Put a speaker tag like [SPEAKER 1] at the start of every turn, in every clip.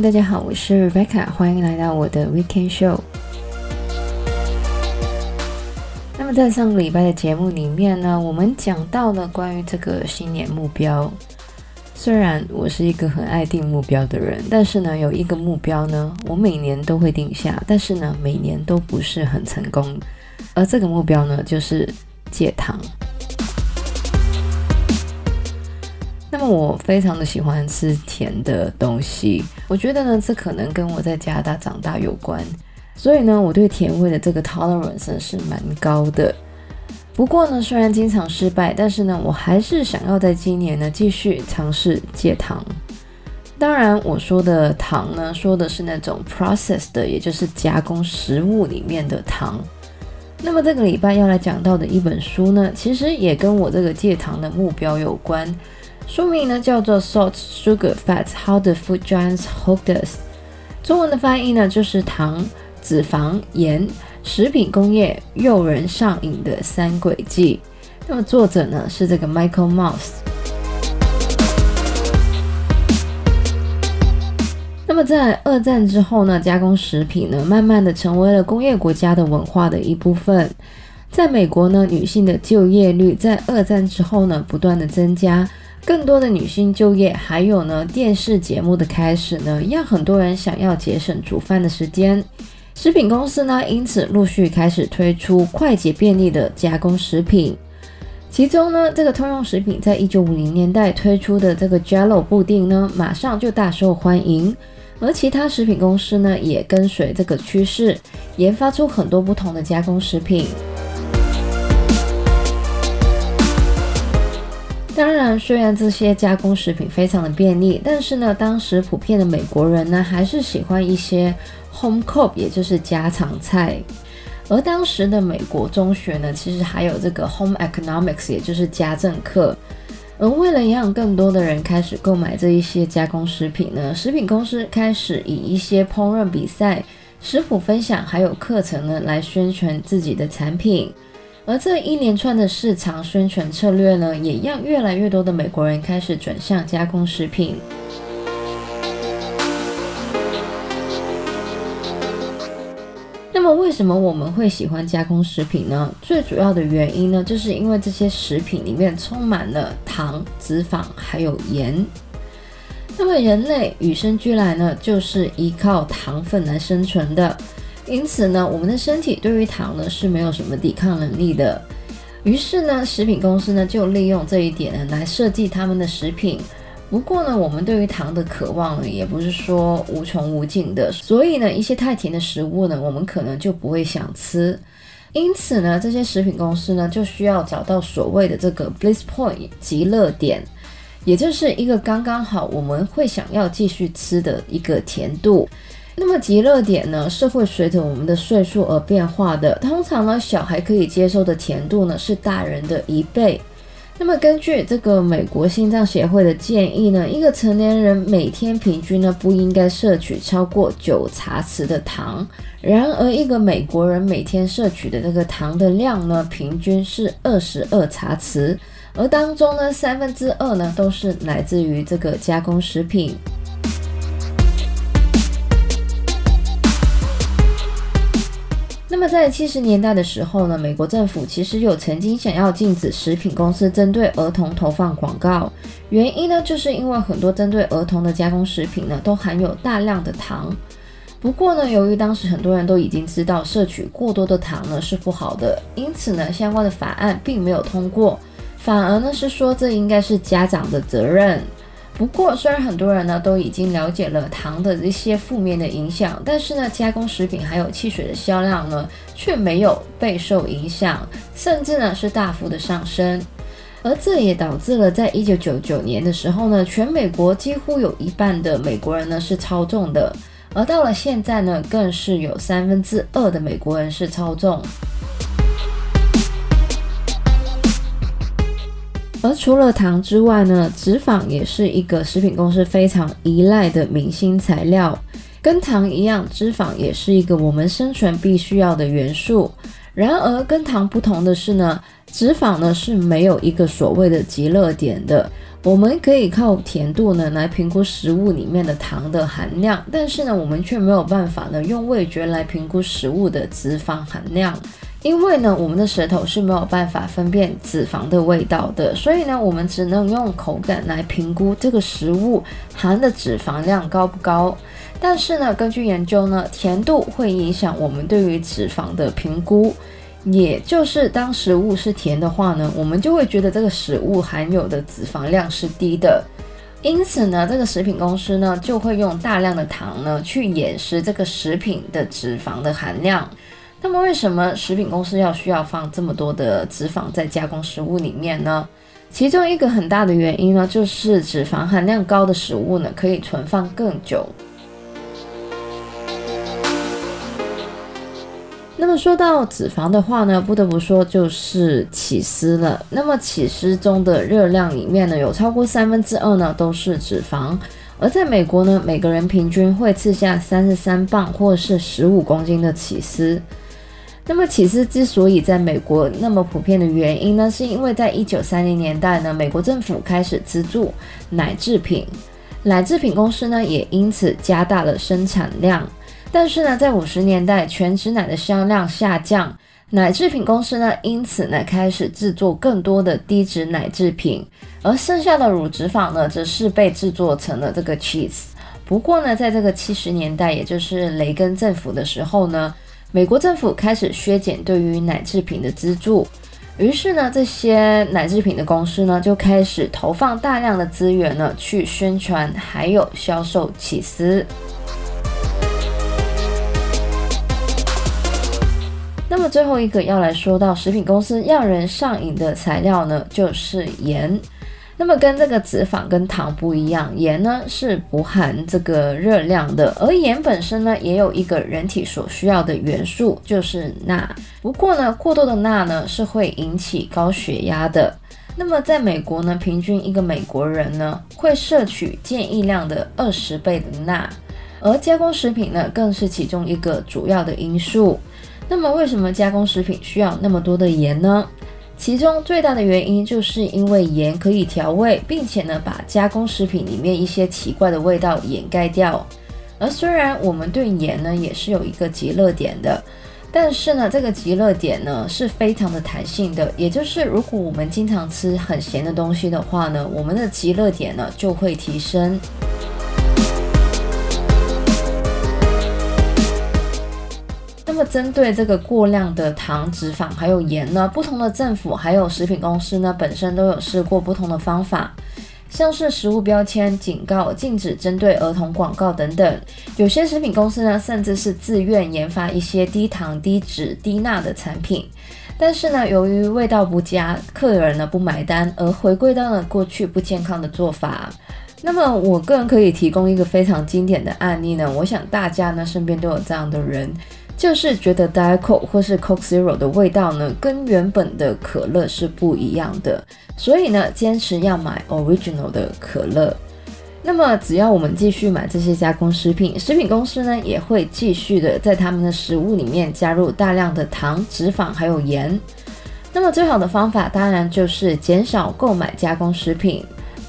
[SPEAKER 1] 大家好，我是 Rebecca，欢迎来到我的 Weekend Show。那么在上个礼拜的节目里面呢，我们讲到了关于这个新年目标。虽然我是一个很爱定目标的人，但是呢，有一个目标呢，我每年都会定下，但是呢，每年都不是很成功。而这个目标呢，就是戒糖。那么我非常的喜欢吃甜的东西，我觉得呢，这可能跟我在加拿大长大有关，所以呢，我对甜味的这个 tolerance 是蛮高的。不过呢，虽然经常失败，但是呢，我还是想要在今年呢继续尝试戒糖。当然，我说的糖呢，说的是那种 processed 的，也就是加工食物里面的糖。那么这个礼拜要来讲到的一本书呢，其实也跟我这个戒糖的目标有关。书名呢叫做《Salt, Sugar, Fat: How the Food Giants Hooked Us》，中文的翻译呢就是糖、脂肪、盐、食品工业诱人上瘾的三轨迹。那么作者呢是这个 Michael Moss。那么在二战之后呢，加工食品呢慢慢的成为了工业国家的文化的一部分。在美国呢，女性的就业率在二战之后呢不断的增加。更多的女性就业，还有呢，电视节目的开始呢，让很多人想要节省煮饭的时间。食品公司呢，因此陆续开始推出快捷便利的加工食品。其中呢，这个通用食品在一九五零年代推出的这个 Jell-O 布丁呢，马上就大受欢迎。而其他食品公司呢，也跟随这个趋势，研发出很多不同的加工食品。当然，虽然这些加工食品非常的便利，但是呢，当时普遍的美国人呢，还是喜欢一些 home cook，也就是家常菜。而当时的美国中学呢，其实还有这个 home economics，也就是家政课。而为了让更多的人开始购买这一些加工食品呢，食品公司开始以一些烹饪比赛、食谱分享还有课程呢，来宣传自己的产品。而这一连串的市场宣传策略呢，也让越来越多的美国人开始转向加工食品。那么，为什么我们会喜欢加工食品呢？最主要的原因呢，就是因为这些食品里面充满了糖、脂肪还有盐。那么，人类与生俱来呢，就是依靠糖分来生存的。因此呢，我们的身体对于糖呢是没有什么抵抗能力的。于是呢，食品公司呢就利用这一点来设计他们的食品。不过呢，我们对于糖的渴望呢也不是说无穷无尽的，所以呢，一些太甜的食物呢，我们可能就不会想吃。因此呢，这些食品公司呢就需要找到所谓的这个 bliss point 极乐点，也就是一个刚刚好我们会想要继续吃的一个甜度。那么极乐点呢，是会随着我们的岁数而变化的。通常呢，小孩可以接受的甜度呢，是大人的一倍。那么根据这个美国心脏协会的建议呢，一个成年人每天平均呢，不应该摄取超过九茶匙的糖。然而，一个美国人每天摄取的这个糖的量呢，平均是二十二茶匙，而当中呢，三分之二呢，都是来自于这个加工食品。那么在七十年代的时候呢，美国政府其实有曾经想要禁止食品公司针对儿童投放广告，原因呢，就是因为很多针对儿童的加工食品呢，都含有大量的糖。不过呢，由于当时很多人都已经知道摄取过多的糖呢是不好的，因此呢，相关的法案并没有通过，反而呢是说这应该是家长的责任。不过，虽然很多人呢都已经了解了糖的一些负面的影响，但是呢，加工食品还有汽水的销量呢却没有备受影响，甚至呢是大幅的上升。而这也导致了在一九九九年的时候呢，全美国几乎有一半的美国人呢是超重的，而到了现在呢，更是有三分之二的美国人是超重。而除了糖之外呢，脂肪也是一个食品公司非常依赖的明星材料。跟糖一样，脂肪也是一个我们生存必须要的元素。然而，跟糖不同的是呢，脂肪呢是没有一个所谓的极乐点的。我们可以靠甜度呢来评估食物里面的糖的含量，但是呢，我们却没有办法呢用味觉来评估食物的脂肪含量，因为呢，我们的舌头是没有办法分辨脂肪的味道的，所以呢，我们只能用口感来评估这个食物含的脂肪量高不高。但是呢，根据研究呢，甜度会影响我们对于脂肪的评估。也就是当食物是甜的话呢，我们就会觉得这个食物含有的脂肪量是低的，因此呢，这个食品公司呢就会用大量的糖呢去掩饰这个食品的脂肪的含量。那么为什么食品公司要需要放这么多的脂肪在加工食物里面呢？其中一个很大的原因呢，就是脂肪含量高的食物呢可以存放更久。那么说到脂肪的话呢，不得不说就是起司了。那么起司中的热量里面呢，有超过三分之二呢都是脂肪。而在美国呢，每个人平均会吃下三十三磅或是十五公斤的起司。那么起司之所以在美国那么普遍的原因呢，是因为在一九三零年代呢，美国政府开始资助奶制品，奶制品公司呢也因此加大了生产量。但是呢，在五十年代，全脂奶的销量下降，奶制品公司呢，因此呢，开始制作更多的低脂奶制品，而剩下的乳脂肪呢，则是被制作成了这个 cheese。不过呢，在这个七十年代，也就是雷根政府的时候呢，美国政府开始削减对于奶制品的资助，于是呢，这些奶制品的公司呢，就开始投放大量的资源呢，去宣传还有销售起司。那么最后一个要来说到食品公司让人上瘾的材料呢，就是盐。那么跟这个脂肪跟糖不一样，盐呢是不含这个热量的，而盐本身呢也有一个人体所需要的元素，就是钠。不过呢，过多的钠呢是会引起高血压的。那么在美国呢，平均一个美国人呢会摄取建议量的二十倍的钠，而加工食品呢更是其中一个主要的因素。那么，为什么加工食品需要那么多的盐呢？其中最大的原因就是因为盐可以调味，并且呢，把加工食品里面一些奇怪的味道掩盖掉。而虽然我们对盐呢也是有一个极乐点的，但是呢，这个极乐点呢是非常的弹性的，也就是如果我们经常吃很咸的东西的话呢，我们的极乐点呢就会提升。那么，针对这个过量的糖、脂肪还有盐呢，不同的政府还有食品公司呢，本身都有试过不同的方法，像是食物标签警告、禁止针对儿童广告等等。有些食品公司呢，甚至是自愿研发一些低糖、低脂、低钠的产品，但是呢，由于味道不佳，客人呢不买单，而回归到了过去不健康的做法。那么，我个人可以提供一个非常经典的案例呢，我想大家呢身边都有这样的人。就是觉得 Diet Coke 或是 Coke Zero 的味道呢，跟原本的可乐是不一样的，所以呢，坚持要买 Original 的可乐。那么，只要我们继续买这些加工食品，食品公司呢也会继续的在他们的食物里面加入大量的糖、脂肪还有盐。那么，最好的方法当然就是减少购买加工食品。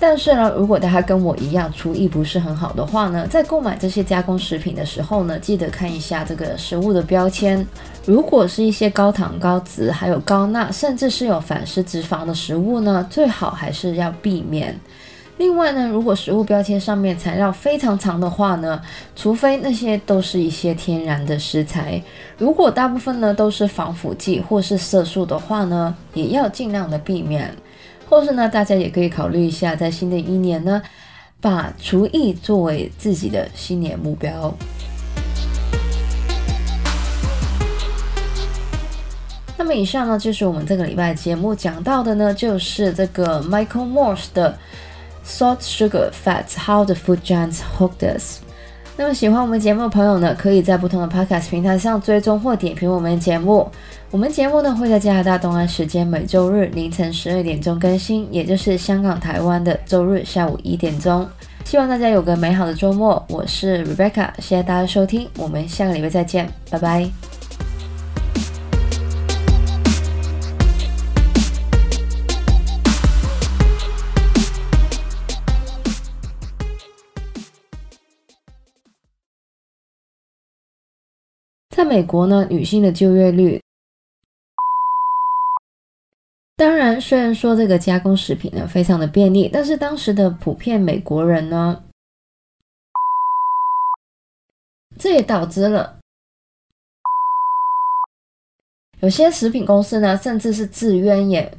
[SPEAKER 1] 但是呢，如果大家跟我一样厨艺不是很好的话呢，在购买这些加工食品的时候呢，记得看一下这个食物的标签。如果是一些高糖、高脂，还有高钠，甚至是有反式脂肪的食物呢，最好还是要避免。另外呢，如果食物标签上面材料非常长的话呢，除非那些都是一些天然的食材，如果大部分呢都是防腐剂或是色素的话呢，也要尽量的避免。或是呢，大家也可以考虑一下，在新的一年呢，把厨艺作为自己的新年目标。那么以上呢，就是我们这个礼拜节目讲到的呢，就是这个 Michael Morse 的 Salt, Sugar, Fats: How the Food Giants Hooked Us。那么喜欢我们节目的朋友呢，可以在不同的 Podcast 平台上追踪或点评我们的节目。我们节目呢会在加拿大东岸时间每周日凌晨十二点钟更新，也就是香港、台湾的周日下午一点钟。希望大家有个美好的周末。我是 Rebecca，谢谢大家收听，我们下个礼拜再见，拜拜。在美国呢，女性的就业率，当然，虽然说这个加工食品呢非常的便利，但是当时的普遍美国人呢，这也导致了有些食品公司呢，甚至是自愿也